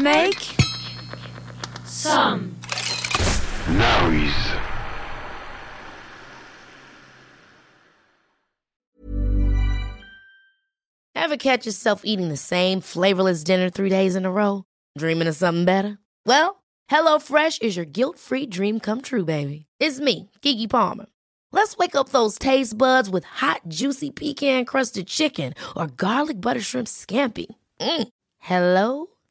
Make some noise. Ever catch yourself eating the same flavorless dinner three days in a row? Dreaming of something better? Well, HelloFresh is your guilt-free dream come true, baby. It's me, Kiki Palmer. Let's wake up those taste buds with hot, juicy pecan-crusted chicken or garlic butter shrimp scampi. Mm. Hello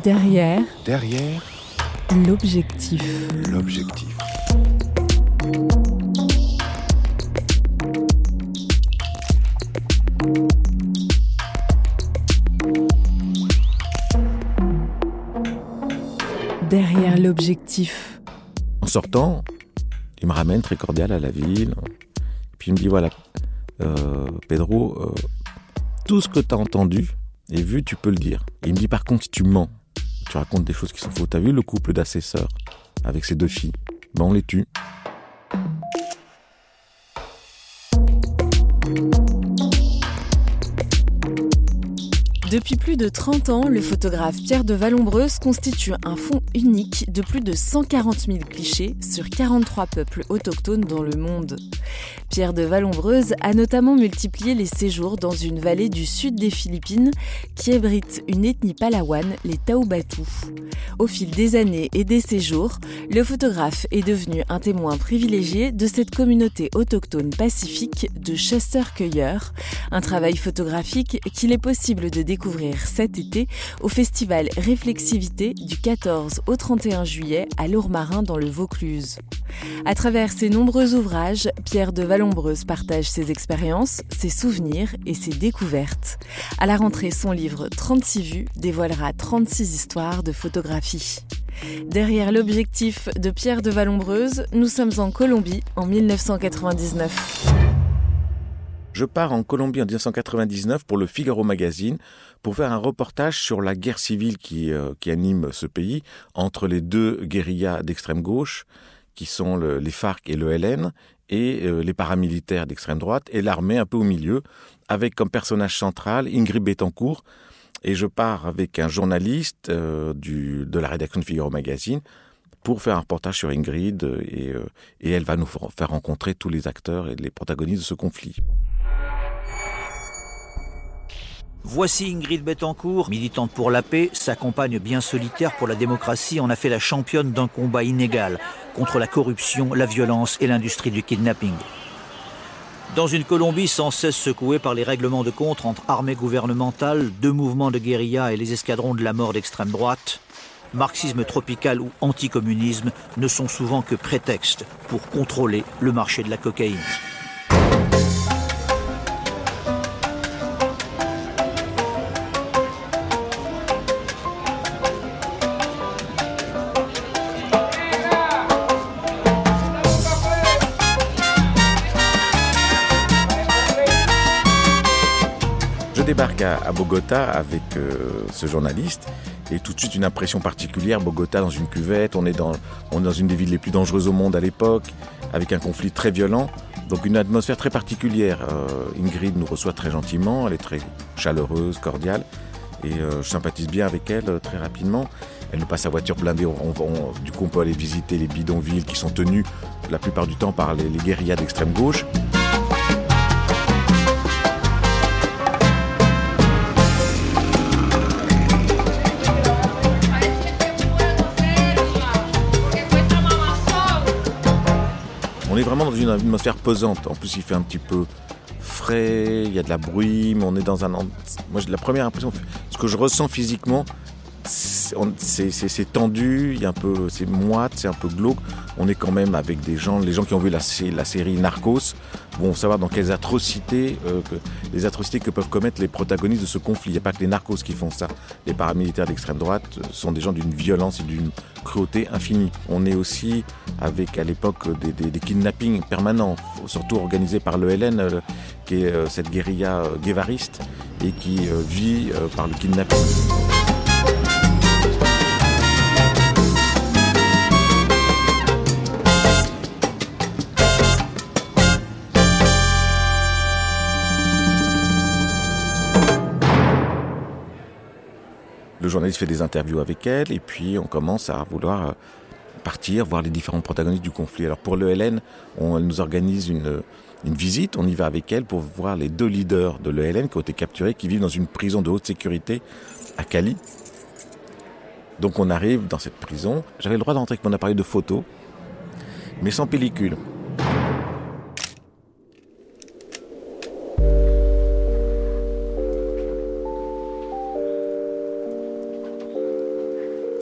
Derrière Derrière l'objectif. l'objectif. Derrière l'objectif. En sortant, il me ramène très cordial à la ville. Puis il me dit voilà, euh, Pedro, euh, tout ce que tu as entendu et vu, tu peux le dire. Il me dit par contre, si tu mens, tu racontes des choses qui sont fausses. T'as vu le couple d'assesseurs avec ses deux filles? Ben on les tue. Depuis plus de 30 ans, le photographe Pierre de Vallombreuse constitue un fonds unique de plus de 140 000 clichés sur 43 peuples autochtones dans le monde. Pierre de Vallombreuse a notamment multiplié les séjours dans une vallée du sud des Philippines qui abrite une ethnie palawane, les Taubatu. Au fil des années et des séjours, le photographe est devenu un témoin privilégié de cette communauté autochtone pacifique de chasseurs-cueilleurs, un travail photographique qu'il est possible de découvrir cet été au festival Réflexivité du 14 au 31 juillet à Lourmarin dans le Vaucluse. À travers ses nombreux ouvrages, Pierre de Vallombreuse partage ses expériences, ses souvenirs et ses découvertes. À la rentrée, son livre 36 vues dévoilera 36 histoires de photographie. Derrière l'objectif de Pierre de Vallombreuse, nous sommes en Colombie en 1999. Je pars en Colombie en 1999 pour le Figaro Magazine pour faire un reportage sur la guerre civile qui, euh, qui anime ce pays entre les deux guérillas d'extrême gauche, qui sont le, les FARC et le LN, et euh, les paramilitaires d'extrême droite, et l'armée un peu au milieu, avec comme personnage central Ingrid Betancourt. Et je pars avec un journaliste euh, du, de la rédaction de Figaro Magazine pour faire un reportage sur Ingrid, et, euh, et elle va nous faire rencontrer tous les acteurs et les protagonistes de ce conflit. Voici Ingrid Betancourt, militante pour la paix, sa compagne bien solitaire pour la démocratie en a fait la championne d'un combat inégal contre la corruption, la violence et l'industrie du kidnapping. Dans une Colombie sans cesse secouée par les règlements de compte entre armées gouvernementales, deux mouvements de guérilla et les escadrons de la mort d'extrême droite, marxisme tropical ou anticommunisme ne sont souvent que prétextes pour contrôler le marché de la cocaïne. Débarque à, Bogota avec euh, ce journaliste et tout de suite une impression particulière. Bogota dans une cuvette, on est dans, dans une des villes les plus dangereuses au monde à l'époque, avec un conflit très violent. Donc une atmosphère très particulière. Euh, Ingrid nous reçoit très gentiment, elle est très chaleureuse, cordiale. Et euh, je sympathise bien avec elle très rapidement. Elle nous passe sa voiture blindée. On, on- du coup, on peut aller visiter les bidonvilles qui sont tenus la plupart du temps par les guérillas d'extrême gauche. Est vraiment dans une atmosphère pesante. En plus, il fait un petit peu frais, il y a de la brume, on est dans un... Moi, j'ai la première impression, ce que je ressens physiquement, c'est tendu, il y a un peu, c'est moite, c'est un peu glauque. On est quand même avec des gens, les gens qui ont vu la, sé- la série Narcos vont savoir dans quelles atrocités, euh, les atrocités que peuvent commettre les protagonistes de ce conflit. Il n'y a pas que les narcos qui font ça. Les paramilitaires d'extrême droite euh, sont des gens d'une violence et d'une cruauté infinie. On est aussi avec à l'époque des, kidnappings permanents, surtout organisés par le LN, euh, qui est euh, cette guérilla guévariste et qui vit par le kidnapping. Journaliste fait des interviews avec elle et puis on commence à vouloir euh, partir, voir les différents protagonistes du conflit. Alors pour le LN, on, elle nous organise une, une visite, on y va avec elle pour voir les deux leaders de l'ELN qui ont été capturés, qui vivent dans une prison de haute sécurité à Cali. Donc on arrive dans cette prison. J'avais le droit d'entrer avec mon appareil de photo, mais sans pellicule.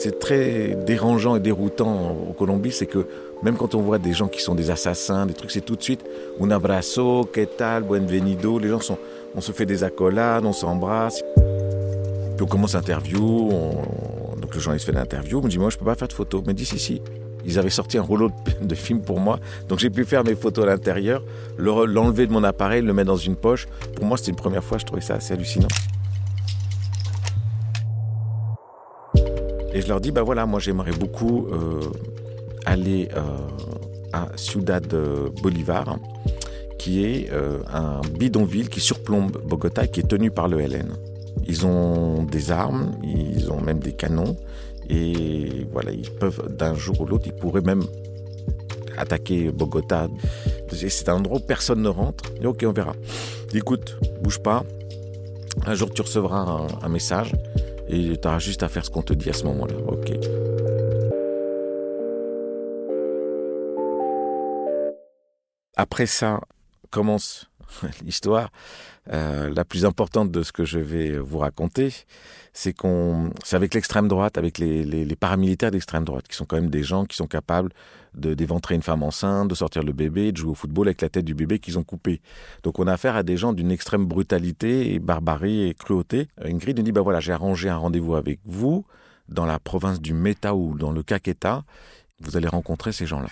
C'est très dérangeant et déroutant au Colombie, c'est que même quand on voit des gens qui sont des assassins, des trucs, c'est tout de suite un abrazo, que tal, buenvenido. Les gens sont, on se fait des accolades, on s'embrasse. Puis on commence l'interview, on- donc le journaliste fait l'interview, me dit moi je peux pas faire de photos, mais dit si si. Ils avaient sorti un rouleau de, de film pour moi, donc j'ai pu faire mes photos à l'intérieur, l'enlever de mon appareil, le mettre dans une poche. Pour moi c'était une première fois, je trouvais ça assez hallucinant. Et je leur dis, bah voilà, moi j'aimerais beaucoup euh, aller euh, à Ciudad Bolivar, qui est euh, un bidonville qui surplombe Bogota et qui est tenu par le LN. Ils ont des armes, ils ont même des canons, et voilà, ils peuvent d'un jour ou l'autre, ils pourraient même attaquer Bogota. C'est un endroit où personne ne rentre. Et ok, on verra. Écoute, bouge pas. Un jour, tu recevras un message et tu auras juste à faire ce qu'on te dit à ce moment-là. Ok. Après ça commence l'histoire euh, la plus importante de ce que je vais vous raconter. C'est qu'on, c'est avec l'extrême droite, avec les, paramilitaires d'extrême droite, qui sont quand même des gens qui sont capables de d'éventrer une femme enceinte, de sortir le bébé, de jouer au football avec la tête du bébé qu'ils ont coupé. Donc on a affaire à des gens d'une extrême brutalité et barbarie et cruauté. Ingrid nous dit bah voilà, j'ai arrangé un rendez-vous avec vous dans la province du Meta ou dans le Caqueta. Vous allez rencontrer ces gens-là.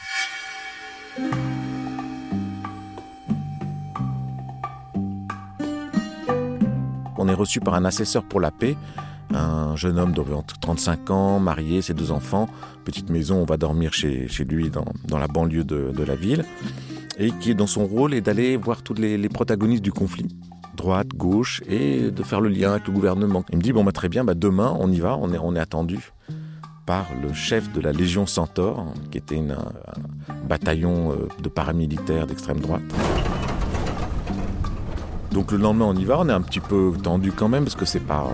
On est reçu par un assesseur pour la paix, un jeune homme d'environ 35 ans, marié, ses deux enfants, petite maison, on va dormir chez, lui dans, la banlieue de, la ville, et qui est dans son rôle est d'aller voir tous les, protagonistes du conflit, droite, gauche, et de faire le lien avec le gouvernement. Il me dit, bon bah très bien, bah demain on y va, on est, attendu par le chef de la Légion Centaure, qui était un bataillon euh, de paramilitaires d'extrême droite. Donc le lendemain on y va, on est un petit peu tendu quand même parce que c'est pas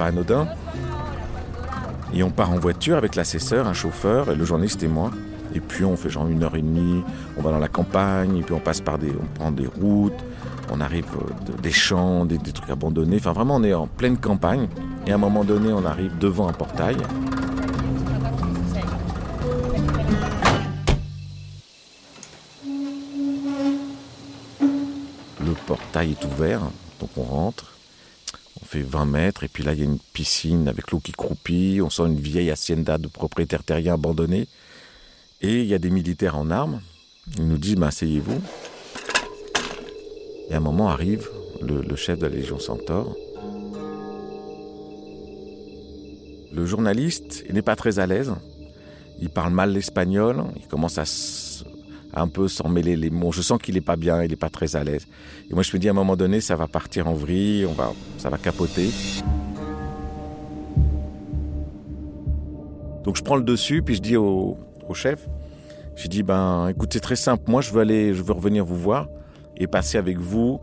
anodin. Et on part en voiture avec l'assesseur, un chauffeur, et le journaliste et moi. Et puis on fait genre une heure et demie, on va dans la campagne, et puis on passe par des, on prend des routes, on arrive euh, de- des champs, des, des trucs abandonnés. Enfin vraiment on est en pleine campagne. Et à un moment donné on arrive devant un portail. Est ouvert, donc on rentre. On fait 20 mètres, et puis là, il y a une piscine avec l'eau qui croupit. On sent une vieille hacienda de propriétaires terriens abandonnés. Et il y a des militaires en armes. Ils nous disent, bah, asseyez-vous. Et à un moment arrive le, le chef de la Légion Centaure. Le journaliste, n'est pas très à l'aise. Il parle mal l'espagnol. Il commence à s- à un peu s'en mêler les mots. Je sens qu'il n'est pas bien, il n'est pas très à l'aise. Et moi, je me dis à un moment donné, ça va partir en vrille, on va, ça va capoter. Donc je prends le dessus, puis je dis au, au chef, je dis ben écoute c'est très simple, moi je veux aller, je veux revenir vous voir et passer avec vous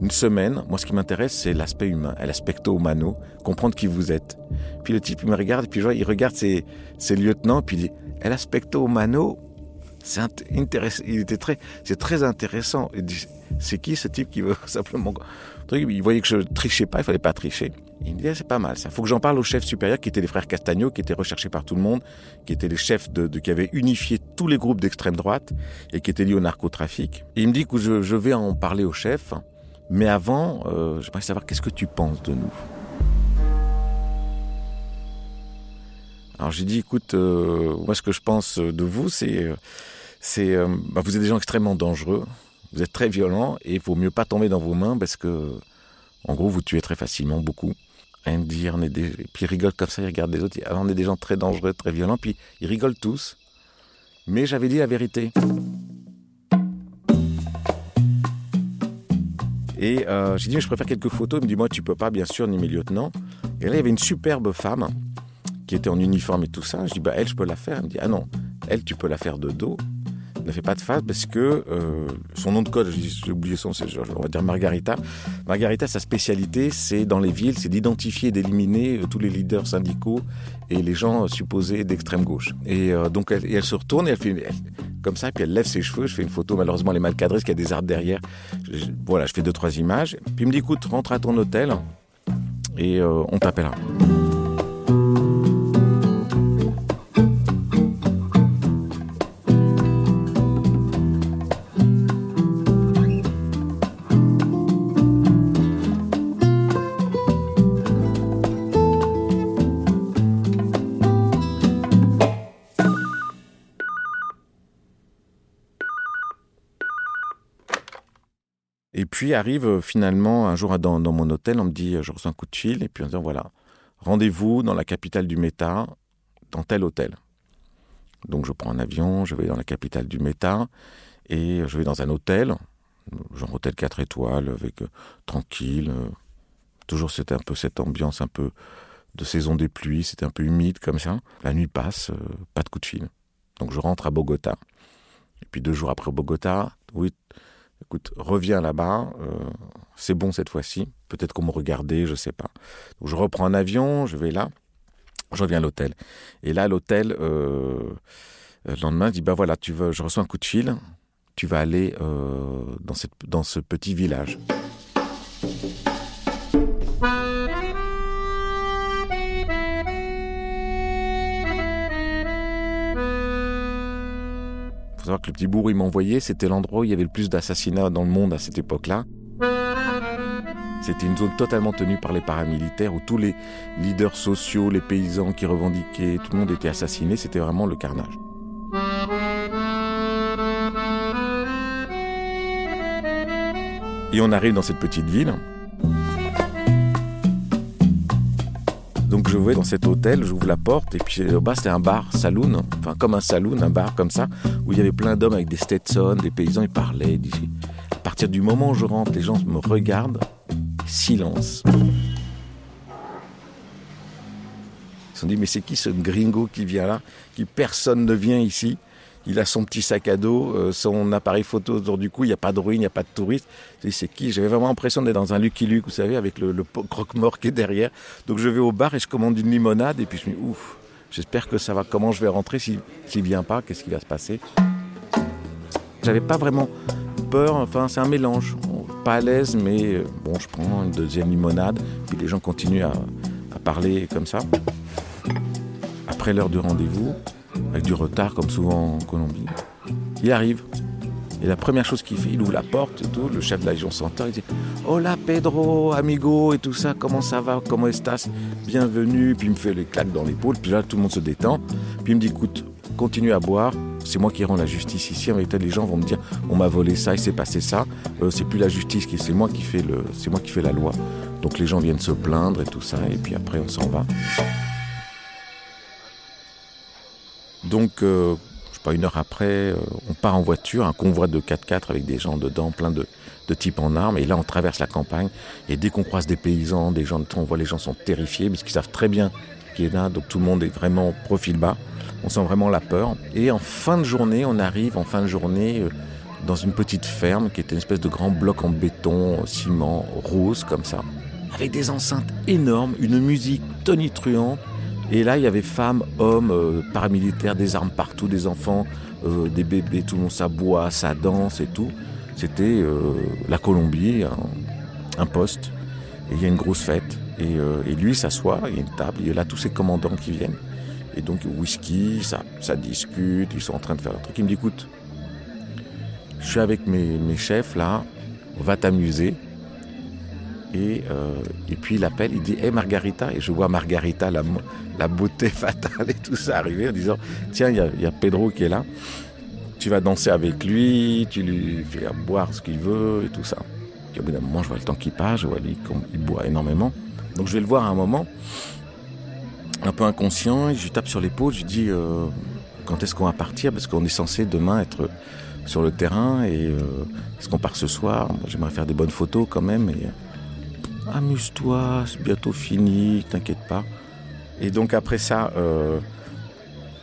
une semaine. Moi ce qui m'intéresse c'est l'aspect humain, l'aspecto humano, comprendre qui vous êtes. Puis le type il me regarde, puis je vois, il regarde ses, ses lieutenants, puis il dit l'aspecto humano, c'est intéressant, il était très, c'est très intéressant. C'est qui ce type qui veut simplement il voyait que je trichais pas, il fallait pas tricher. Il me dit, c'est pas mal ça. Faut que j'en parle aux chefs supérieurs qui étaient les frères Castagno, qui étaient recherchés par tout le monde, qui étaient les chefs de, qui avaient unifié tous les groupes d'extrême droite et qui étaient liés au narcotrafic. Il me dit que je, vais en parler aux chefs, mais avant, euh, j'aimerais savoir qu'est-ce que tu penses de nous. Alors j'ai dit, écoute, euh, moi ce que je pense de vous, c'est, euh, c'est, euh, bah, vous êtes des gens extrêmement dangereux. Vous êtes très violent et il vaut mieux pas tomber dans vos mains parce que, en gros, vous tuez très facilement beaucoup. Et il me dit, on est des... Puis il rigole comme ça, il regarde les autres. Alors on est des gens très dangereux, très violents. Puis ils rigolent tous. Mais j'avais dit la vérité. Et euh, j'ai dit, je préfère quelques photos. Il me dit, moi, tu peux pas, bien sûr, ni mes lieutenants. Et là, il y avait une superbe femme qui était en uniforme et tout ça. Je dis, bah, elle, je peux la faire. Elle me dit, ah non, elle, tu peux la faire de dos ne fait pas de face parce que euh, son nom de code, j'ai oublié son, on va dire Margarita. Margarita, sa spécialité, c'est dans les villes, c'est d'identifier et d'éliminer euh, tous les leaders syndicaux et les gens supposés d'extrême gauche. Et euh, donc, elle, se retourne et elle fait comme ça, puis elle lève ses cheveux. Je fais une photo, malheureusement, elle est mal cadrée parce qu'il y a des arbres derrière. Je, voilà, je fais deux, trois images. Puis il me dit, écoute, rentre à ton hôtel et on t'appellera. Arrive euh, finalement un jour dans, dans, mon hôtel, on me dit, je reçois un coup de fil, et puis on me dit, voilà, rendez-vous dans la capitale du Méta, dans tel hôtel. Donc je prends un avion, je vais dans la capitale du Méta, et je vais dans un hôtel, genre hôtel 4 étoiles, avec euh, tranquille, euh, toujours c'était un peu cette ambiance un peu de saison des pluies, c'était un peu humide comme ça. La nuit passe, euh, pas de coup de fil. Donc je rentre à Bogota. Et puis deux jours après Bogota, oui, écoute, reviens là-bas, euh, c'est bon cette fois-ci. Peut-être qu'on me regardait, je sais pas. Je reprends un avion, je vais là, je reviens à l'hôtel. Et là, l'hôtel, euh, le lendemain, dit bah voilà, tu veux, je reçois un coup de fil, tu vas aller euh, dans, cette, dans ce petit village. Faut savoir que le petit bourg il m'a envoyé, c'était l'endroit où il y avait le plus d'assassinats dans le monde à cette époque-là. C'était une zone totalement tenue par les paramilitaires où tous les leaders sociaux, les paysans qui revendiquaient, tout le monde était assassiné. C'était vraiment le carnage. Et on arrive dans cette petite ville. Donc je vais dans cet hôtel, j'ouvre la porte et puis au bas c'était un bar, saloon, enfin comme un saloon, un bar comme ça, où il y avait plein d'hommes avec des Stetson, des paysans, ils parlaient. À partir du moment où je rentre, les gens me regardent, silence. Ils se sont dit mais c'est qui ce gringo qui vient là, qui personne ne vient ici? Il a son petit sac à dos, euh, son appareil photo autour du cou, il n'y a pas de ruine, il n'y a pas de touristes. C'est qui? J'avais vraiment l'impression d'être dans un Lucky Luke, vous savez, avec le, le croque-mort qui est derrière. Donc je vais au bar et je commande une limonade et puis je me dis, ouf, j'espère que ça va. Comment je vais rentrer? S'il ne vient pas Qu'est-ce qui va se passer? J'avais pas vraiment peur, enfin c'est un mélange. Pas à l'aise, mais euh, bon, je prends une deuxième limonade, puis les gens continuent à, à parler comme ça. Après l'heure du rendez-vous, avec du retard comme souvent en Colombie. Il arrive. Et la première chose qu'il fait, il ouvre la porte et tout, le chef de la Légion s'entend, il dit Hola Pedro, amigo, et tout ça, comment ça va, comment estás? Bienvenue. Puis il me fait les claques dans l'épaule, puis là tout le monde se détend. Puis il me dit Écoute, continue à boire, c'est moi qui rends la justice ici. En réalité, les gens vont me dire On m'a volé ça, il s'est passé ça. Euh, c'est plus la justice, c'est moi c'est moi qui fais la loi. Donc les gens viennent se plaindre et tout ça, et puis après on s'en va. Donc, euh, je sais pas, une heure après, euh, on part en voiture, un convoi de 4x4 avec des gens dedans, plein de, types en armes. Et là, on traverse la campagne. Et dès qu'on croise des paysans, des gens de on voit les gens sont terrifiés parce qu'ils savent très bien qui est là, donc tout le monde est vraiment profil bas. On sent vraiment la peur. Et en fin de journée, on arrive en fin de journée euh, dans une petite ferme qui était une espèce de grand bloc en béton, ciment, rose comme ça, avec des enceintes énormes, une musique tonitruante. Et là, il y avait femmes, hommes, euh, paramilitaires, des armes partout, des enfants, euh, des bébés, tout le monde s'aboie, ça danse et tout. C'était euh, la Colombie, un, un poste. Et il y a une grosse fête. Et, euh, et lui s'assoit, il y a une table, il y a là tous ces commandants qui viennent. Et donc whisky, ça, ça discute, ils sont en train de faire leur truc. Il me dit, écoute, je suis avec mes, mes chefs là, on va t'amuser. Et, euh, et puis il appelle, il dit Hé Margarita, et je vois Margarita, la, beauté fatale et tout ça arriver en disant Tiens, il y a, Pedro qui est là, tu vas danser avec lui, tu lui fais boire ce qu'il veut et tout ça. Puis au bout d'un moment, je vois le temps qui passe, je vois lui comme il boit énormément. Donc je vais le voir à un moment, un peu inconscient, et je lui tape sur l'épaule, je lui dis euh, Quand est-ce qu'on va partir? Parce qu'on est censé demain être sur le terrain et euh, est-ce qu'on part ce soir? J'aimerais faire des bonnes photos quand même. Et, amuse-toi, c'est bientôt fini, t'inquiète pas. Et donc après ça, euh,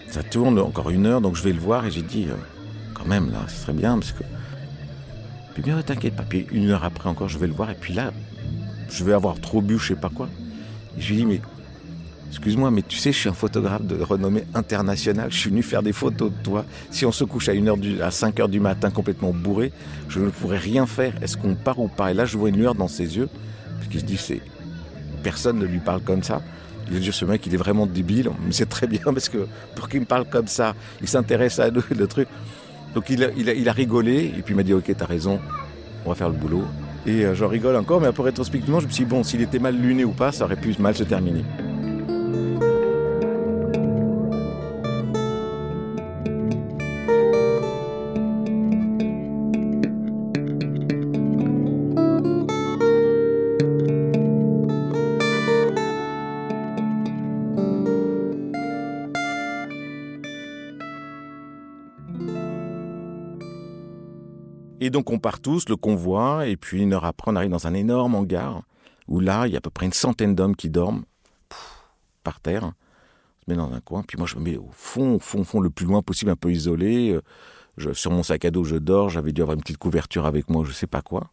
ça tourne encore une heure, donc je vais le voir et j'ai dit, euh, quand même là, ce serait bien parce que. Puis bien, t'inquiète pas. Puis une heure après encore, je vais le voir et puis là, je vais avoir trop bu, je sais pas quoi. Et je lui dis, mais excuse-moi, mais tu sais, je suis un photographe de renommée internationale. Je suis venu faire des photos de toi. Si on se couche à, une heure du, à 5 heures du matin complètement bourré, je ne pourrais rien faire. Est-ce qu'on part ou pas? Et là, je vois une lueur dans ses yeux. Parce qu'il se dit, c'est personne ne lui parle comme ça. Il dit, ce mec, il est vraiment débile. Mais c'est très bien parce que pour qu'il me parle comme ça, il s'intéresse à nous, le truc. Donc il a rigolé et puis il m'a dit, ok, t'as raison, on va faire le boulot. Et euh, j'en rigole encore, mais un peu rétrospectivement, je me suis dit, bon, s'il était mal luné ou pas, ça aurait pu mal se terminer. Et donc on part tous, le convoi, et puis une heure après, on arrive dans un énorme hangar, où là, il y a à peu près une centaine d'hommes qui dorment par terre. On se met dans un coin, puis moi je me mets au fond, au fond, au fond, le plus loin possible, un peu isolé. Sur mon sac à dos, je dors, j'avais dû avoir une petite couverture avec moi, je sais pas quoi.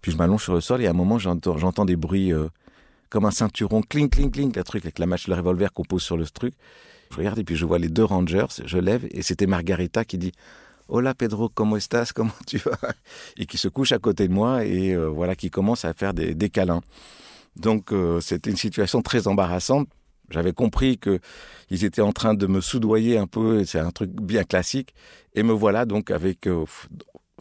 Puis je m'allonge sur le sol, et à un moment, j'entends, des bruits euh, comme un ceinturon, clink, clink, clink, le truc, avec la match, le revolver qu'on pose sur le truc. Je regarde, et puis je vois les deux rangers, je lève, et c'était Margarita qui dit Hola Pedro, ¿cómo estás? Comment tu vas Et qui se couche à côté de moi et euh, voilà, qui commence à faire des, câlins. Donc euh, c'était une situation très embarrassante. J'avais compris que ils étaient en train de me soudoyer un peu, c'est un truc bien classique. Et me voilà donc avec euh,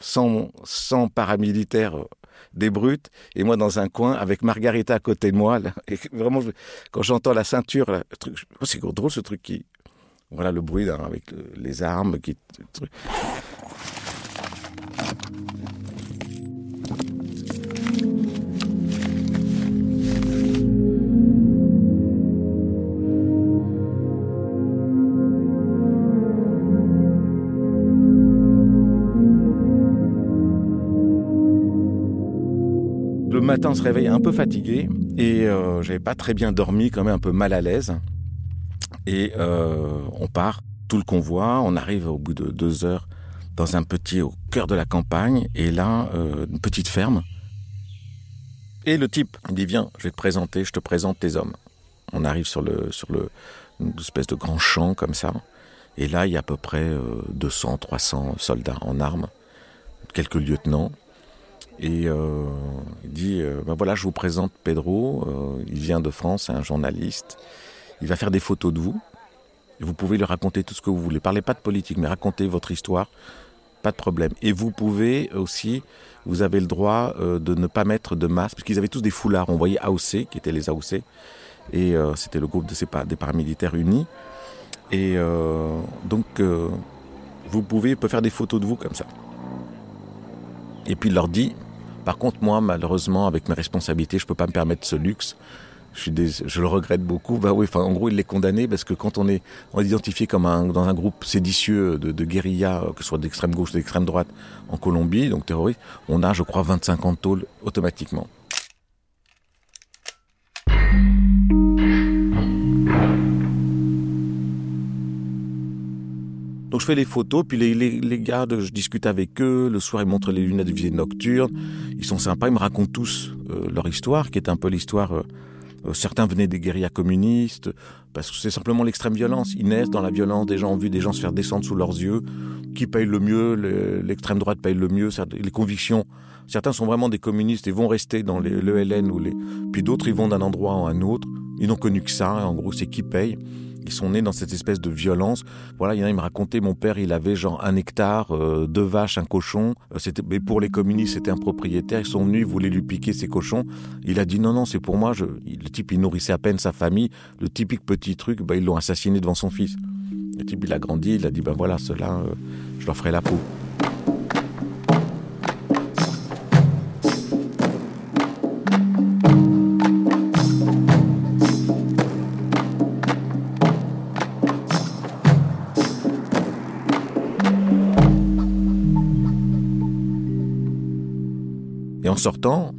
100, 100 paramilitaires euh, des brutes et moi dans un coin avec Margarita à côté de moi. Et vraiment, quand j'entends la ceinture, là, truc, oh, c'est drôle ce truc qui, voilà le bruit avec le- les armes qui. Le matin, on se réveille un peu fatigué et euh, j'avais pas très bien dormi, quand même un peu mal à l'aise. Et euh, on part, tout le convoi, on arrive au bout de deux heures dans un petit, au cœur de la campagne, et là, euh, une petite ferme. Et le type il dit, viens, je vais te présenter, je te présente tes hommes. On arrive sur le, sur le, une espèce de grand champ comme ça, et là, il y a à peu près euh, 200, 300 soldats en armes, quelques lieutenants. Et euh, il dit, euh, ben voilà, je vous présente Pedro, euh, il vient de France, c'est un journaliste, il va faire des photos de vous, vous pouvez lui raconter tout ce que vous voulez. Parlez pas de politique, mais racontez votre histoire, pas de problème. Et vous pouvez aussi, vous avez le droit euh, de ne pas mettre de masque, parce qu'ils avaient tous des foulards, on voyait AOC, qui étaient les AOC, et euh, c'était le groupe des paramilitaires unis. Et euh, donc, vous pouvez peut faire des photos de vous comme ça. Et puis il leur dit, par contre moi malheureusement avec mes responsabilités je peux pas me permettre ce luxe je, le regrette beaucoup. Bah oui, en gros, il l'est condamné parce que quand on est, on est identifié comme dans un groupe séditieux de, de guérilla, euh, que ce soit d'extrême gauche ou d'extrême droite, en Colombie, donc terroriste, on a, je crois, 25 ans de tôle automatiquement. Donc je fais les photos, puis les, les, les gars, je discute avec eux. Le soir, ils montrent les lunettes de visée nocturne. Ils sont sympas, ils me racontent tous euh, leur histoire, qui est un peu l'histoire euh, certains venaient des guérillas communistes, parce que c'est simplement l'extrême violence. Ils naissent dans la violence. Des gens ont vu des gens se faire descendre sous leurs yeux. Qui paye le mieux L'extrême droite paye le mieux. Les convictions. Certains sont vraiment des communistes et vont rester dans l'ELN ou les. Puis d'autres, ils vont d'un endroit à un autre. Ils n'ont connu que ça. En gros, c'est qui paye. Ils sont nés dans cette espèce de violence. Voilà, il y en a, me racontait, mon père, il avait genre un hectare, euh, deux vaches, un cochon. Euh, c'était, mais pour les communistes, c'était un propriétaire. Ils sont venus, ils voulaient lui piquer ses cochons. Il a dit non, non, c'est pour moi. Le type, il nourrissait à peine sa famille. Le typique petit truc, bah, ils l'ont assassiné devant son fils. Le type, il a grandi, il a dit, ben voilà, cela, euh, je leur ferai la peau. En sortant,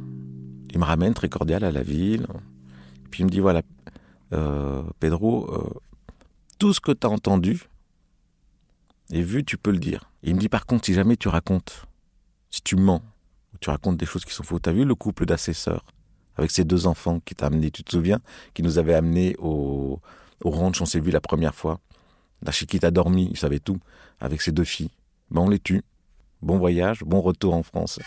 il me ramène très cordial à la ville. Puis il me dit voilà, euh, Pedro, euh, tout ce que tu as entendu et vu, tu peux le dire. il me dit par contre, si jamais tu racontes, si tu mens, tu racontes des choses qui sont fausses, tu as vu le couple d'assesseurs avec ses deux enfants qui t'a amené, tu te souviens, qui nous avait amené au, au ranch, on s'est vu la première fois. La chiquite a dormi, il savait tout, avec ses deux filles. Ben on les tue. Bon voyage, bon retour en France.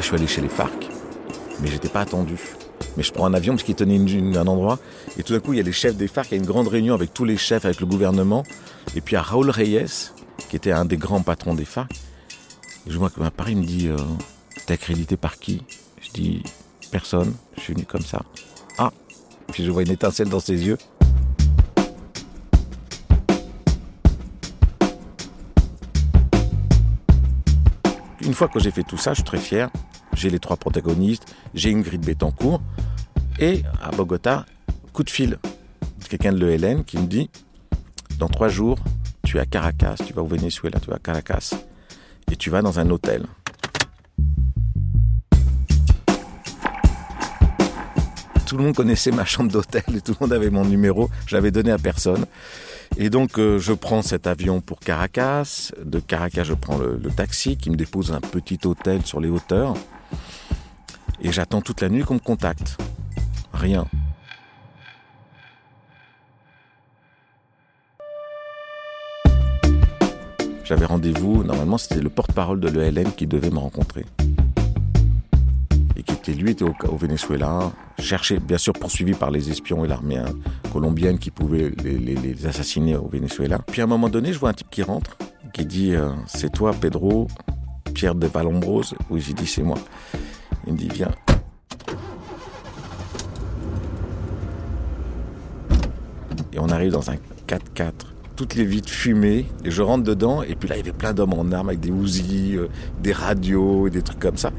Je suis allé chez les FARC, mais j'étais pas attendu. Mais je prends un avion parce qu'ils tenaient un endroit, et tout d'un coup, il y a les chefs des FARC, il y a une grande réunion avec tous les chefs, avec le gouvernement, et puis à Raoul Reyes, qui était un des grands patrons des FARC. Je vois que Paris me dit, euh, t'es accrédité par qui? Je dis, personne, je suis venu comme ça. Ah Puis je vois une étincelle dans ses yeux. Une fois que j'ai fait tout ça, je suis très fier. J'ai les trois protagonistes, j'ai Ingrid Betancourt. Et à Bogota, coup de fil. Quelqu'un de l'ELN qui me dit Dans trois jours, tu es à Caracas, tu vas au Venezuela, tu vas à Caracas. Et tu vas dans un hôtel. Tout le monde connaissait ma chambre d'hôtel et tout le monde avait mon numéro. Je l'avais donné à personne. Et donc, euh, je prends cet avion pour Caracas. De Caracas, je prends le, taxi qui me dépose un petit hôtel sur les hauteurs. Et j'attends toute la nuit qu'on me contacte. Rien. J'avais rendez-vous, normalement c'était le porte-parole de l'ELN qui devait me rencontrer et qui était lui était au, Venezuela, cherché, bien sûr poursuivi par les espions et l'armée hein, colombienne qui pouvaient les, assassiner au Venezuela. Puis à un moment donné, je vois un type qui rentre, qui dit euh, C'est toi, Pedro, De Valombrose Oui, j'ai dit C'est moi. Il me dit Viens. Et on arrive dans un 4x4 toutes les vitres fumées, et je rentre dedans, et puis là, il y avait plein d'hommes en armes avec des ouzis, euh, des radios, des trucs comme ça.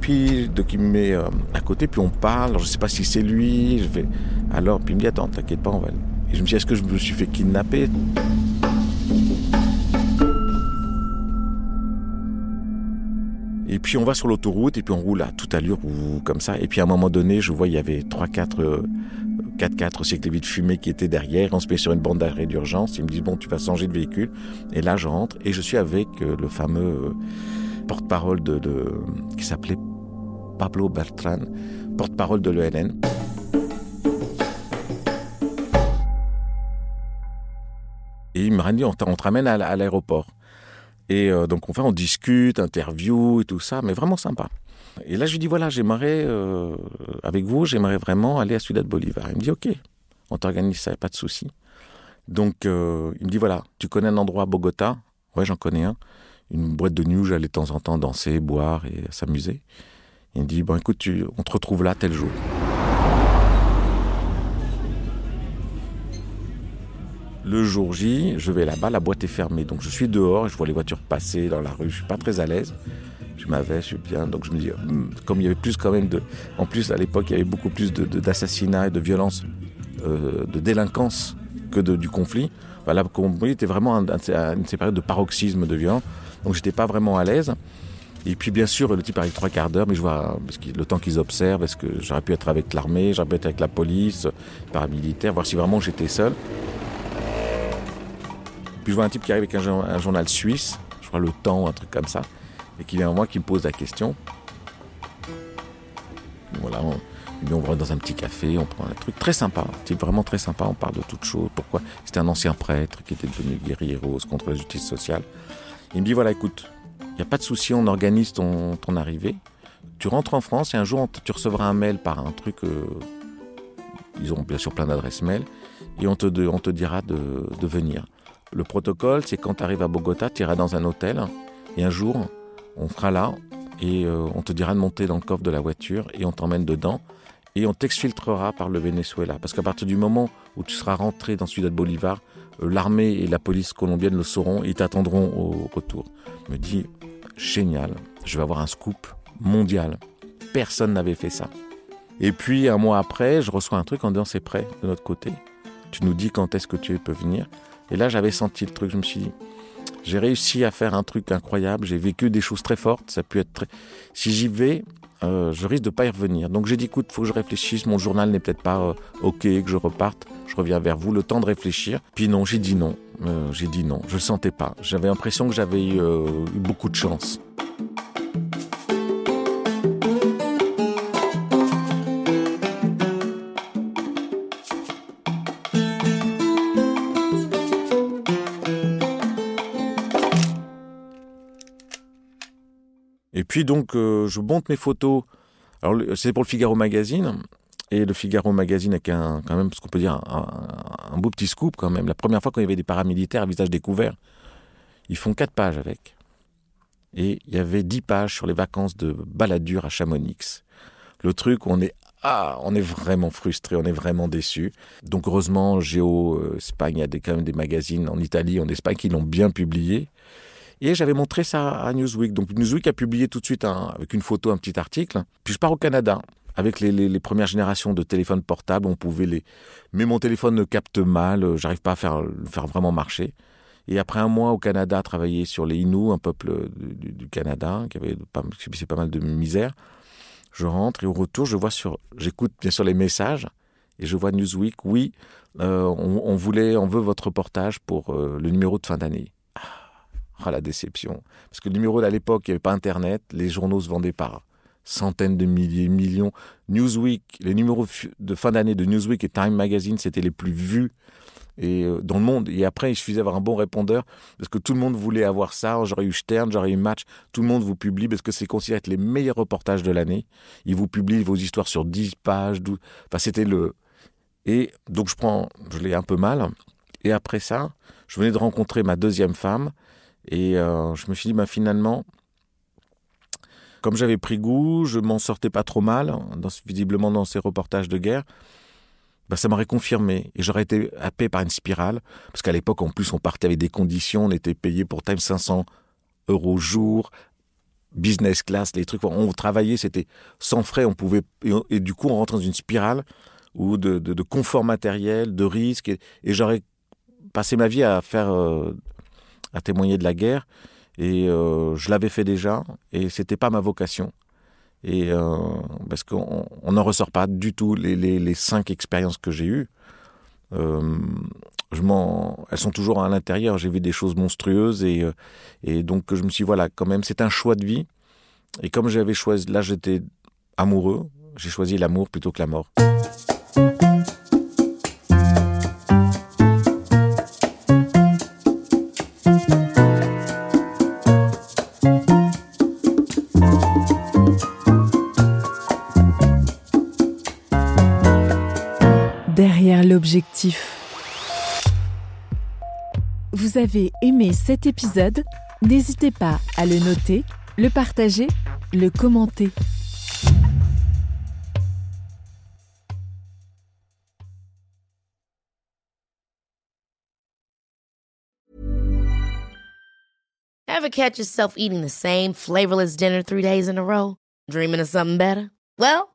Puis de qui me met euh, à côté, puis on parle. Alors, je sais pas si c'est lui. Je vais alors puis il me dit attends, t'inquiète pas, on va. Et je me dis est-ce que je me suis fait kidnapper? Et puis on va sur l'autoroute et puis on roule à toute allure ou comme ça. Et puis à un moment donné, je vois il y avait 3 4 4 4 cycles de fumée qui étaient derrière. On se met sur une bande d'arrêt d'urgence. Ils me disent bon, tu vas changer de véhicule. Et là, je rentre et je suis avec euh, le fameux euh, porte-parole de, qui s'appelait Pablo Bertrand, porte-parole de l'ELN. Et il m'a dit, on, te ramène à, l'aéroport. Et euh, donc, on, on discute, interview et tout ça, mais vraiment sympa. Et là, je lui dis, voilà, j'aimerais, euh, avec vous, j'aimerais vraiment aller à Ciudad Bolivar. Il me dit, OK, on t'organise ça, pas de souci. Donc, euh, il me dit, voilà, tu connais un endroit à Bogota? Ouais, j'en connais un. Une boîte de nuit où j'allais de temps en temps danser, boire et s'amuser. Il me dit, bon écoute, on te retrouve là tel jour. Le jour J, je vais là-bas, la boîte est fermée. Donc je suis dehors, je vois les voitures passer dans la rue, je suis pas très à l'aise. Je m'avais, je suis bien. Donc je me dis, hmm, comme il y avait plus quand même de. En plus, à l'époque, il y avait beaucoup plus d'assassinats et de violences, euh, de délinquance que du conflit. Comme vous voyez, c'était vraiment une, une périodes de paroxysme de violence. Donc j'étais pas vraiment à l'aise. Et puis bien sûr, le type arrive trois quarts d'heure, mais je vois le temps qu'ils observent, est-ce que j'aurais pu être avec l'armée, j'aurais pu être avec la police, paramilitaire, voir si vraiment j'étais seul. Je vois un type qui arrive avec un, jour- un journal suisse, je crois le temps, un truc comme ça, et qui vient à moi, qui me pose la question. Voilà, on, on va dans un petit café, on prend un truc très sympa, un type vraiment très sympa, on parle de toutes choses. Pourquoi C'était un ancien prêtre qui était devenu guerrier rose contre la justice sociale. Il me dit voilà, écoute, il n'y a pas de souci, on organise ton, arrivée. Tu rentres en France et un jour, tu recevras un mail par un truc. euh, ils ont bien sûr plein d'adresses mail. Et on te, on te dira de venir. Le protocole, c'est quand tu arrives à Bogota, tu iras dans un hôtel. Et un jour, on sera là et euh, on te dira de monter dans le coffre de la voiture et on t'emmène dedans. Et on t'exfiltrera par le Venezuela. Parce qu'à partir du moment où tu seras rentré dans Ciudad Bolivar, euh, l'armée et la police colombienne le sauront et t'attendront au retour. Je me dis, génial, je vais avoir un scoop mondial. Personne n'avait fait ça. Et puis un mois après, je reçois un truc en disant c'est prêt de notre côté. Tu nous dis quand est-ce que tu peux venir. Et là, j'avais senti le truc. Je me suis dit, j'ai réussi à faire un truc incroyable. J'ai vécu des choses très fortes. Ça a pu être. Si j'y vais, euh, je risque de pas y revenir. Donc j'ai dit, écoute, faut que je réfléchisse. Mon journal n'est peut-être pas euh, ok, que je reparte. Je reviens vers vous, le temps de réfléchir. Puis non, j'ai dit non. Euh, j'ai dit non. Je le sentais pas. J'avais l'impression que j'avais eu beaucoup de chance. Puis donc, euh, je monte mes photos. Alors, c'est pour le Figaro Magazine. Et le Figaro Magazine avec un, quand même, ce qu'on peut dire, un, beau petit scoop quand même. La première fois quand il y avait des paramilitaires à visage découvert, ils font quatre pages avec. Et il y avait dix pages sur les vacances de baladure à Chamonix. Le truc on est, ah, on est vraiment frustré, on est vraiment déçu. Donc heureusement, Géo euh, Espagne, il y a quand même des magazines en Italie, en Espagne qui l'ont bien publié. Et j'avais montré ça à Newsweek. Donc Newsweek a publié tout de suite un- avec une photo un petit article. Puis je pars au Canada avec les, les- les premières générations de téléphones portables. On pouvait les, mais mon téléphone ne capte mal. euh, J'arrive pas à faire le faire vraiment marcher. Et après un mois au Canada, travailler sur les Inuits, un peuple du, du- du Canada qui avait pas, subissait pas mal de misère. Je rentre et au retour, je vois sur, j'écoute bien sûr les messages et je vois Newsweek. Oui, euh, on, on voulait, on veut votre reportage pour euh, le numéro de fin d'année. Ah, la déception. Parce que le numéro à l'époque, il n'y avait pas Internet, les journaux se vendaient par centaines de milliers, millions. Newsweek, les numéros de fin d'année de Newsweek et Time Magazine, c'était les plus vus et, euh, dans le monde. Et après, il suffisait d'avoir un bon répondeur, parce que tout le monde voulait avoir ça. J'aurais eu Stern, j'aurais eu Match. Tout le monde vous publie, parce que c'est considéré être les meilleurs reportages de l'année. Ils vous publient vos histoires sur 10 pages. 12... Enfin, c'était le... Et donc, je prends... Je l'ai un peu mal. Et après ça, je venais de rencontrer ma deuxième femme. Et euh, je me suis dit, bah, finalement, comme j'avais pris goût, je m'en sortais pas trop mal, visiblement dans ces reportages de guerre, bah, ça m'aurait confirmé. Et j'aurais été happé par une spirale, parce qu'à l'époque, en plus, on partait avec des conditions, on était payé pour Time 500 euros jour, business class, les trucs. On travaillait, c'était sans frais, on pouvait. Et, du coup, on rentre dans une spirale où de, de, confort matériel, de risque, et, et j'aurais passé ma vie à faire. euh, à témoigner de la guerre. Et euh, je l'avais fait déjà, et c'était pas ma vocation. Et euh, parce qu'on on n'en ressort pas du tout les, les, cinq expériences que j'ai eues. Euh, je elles sont toujours à l'intérieur. J'ai vu des choses monstrueuses et, et donc je me suis dit, voilà, quand même, c'est un choix de vie. Et comme j'avais choisi, là j'étais amoureux, j'ai choisi l'amour plutôt que la mort. Vous avez aimé cet épisode? N'hésitez pas à le noter, le partager, le commenter. Ever catch yourself eating the same flavorless dinner three days in a row? Dreaming of something better? Well,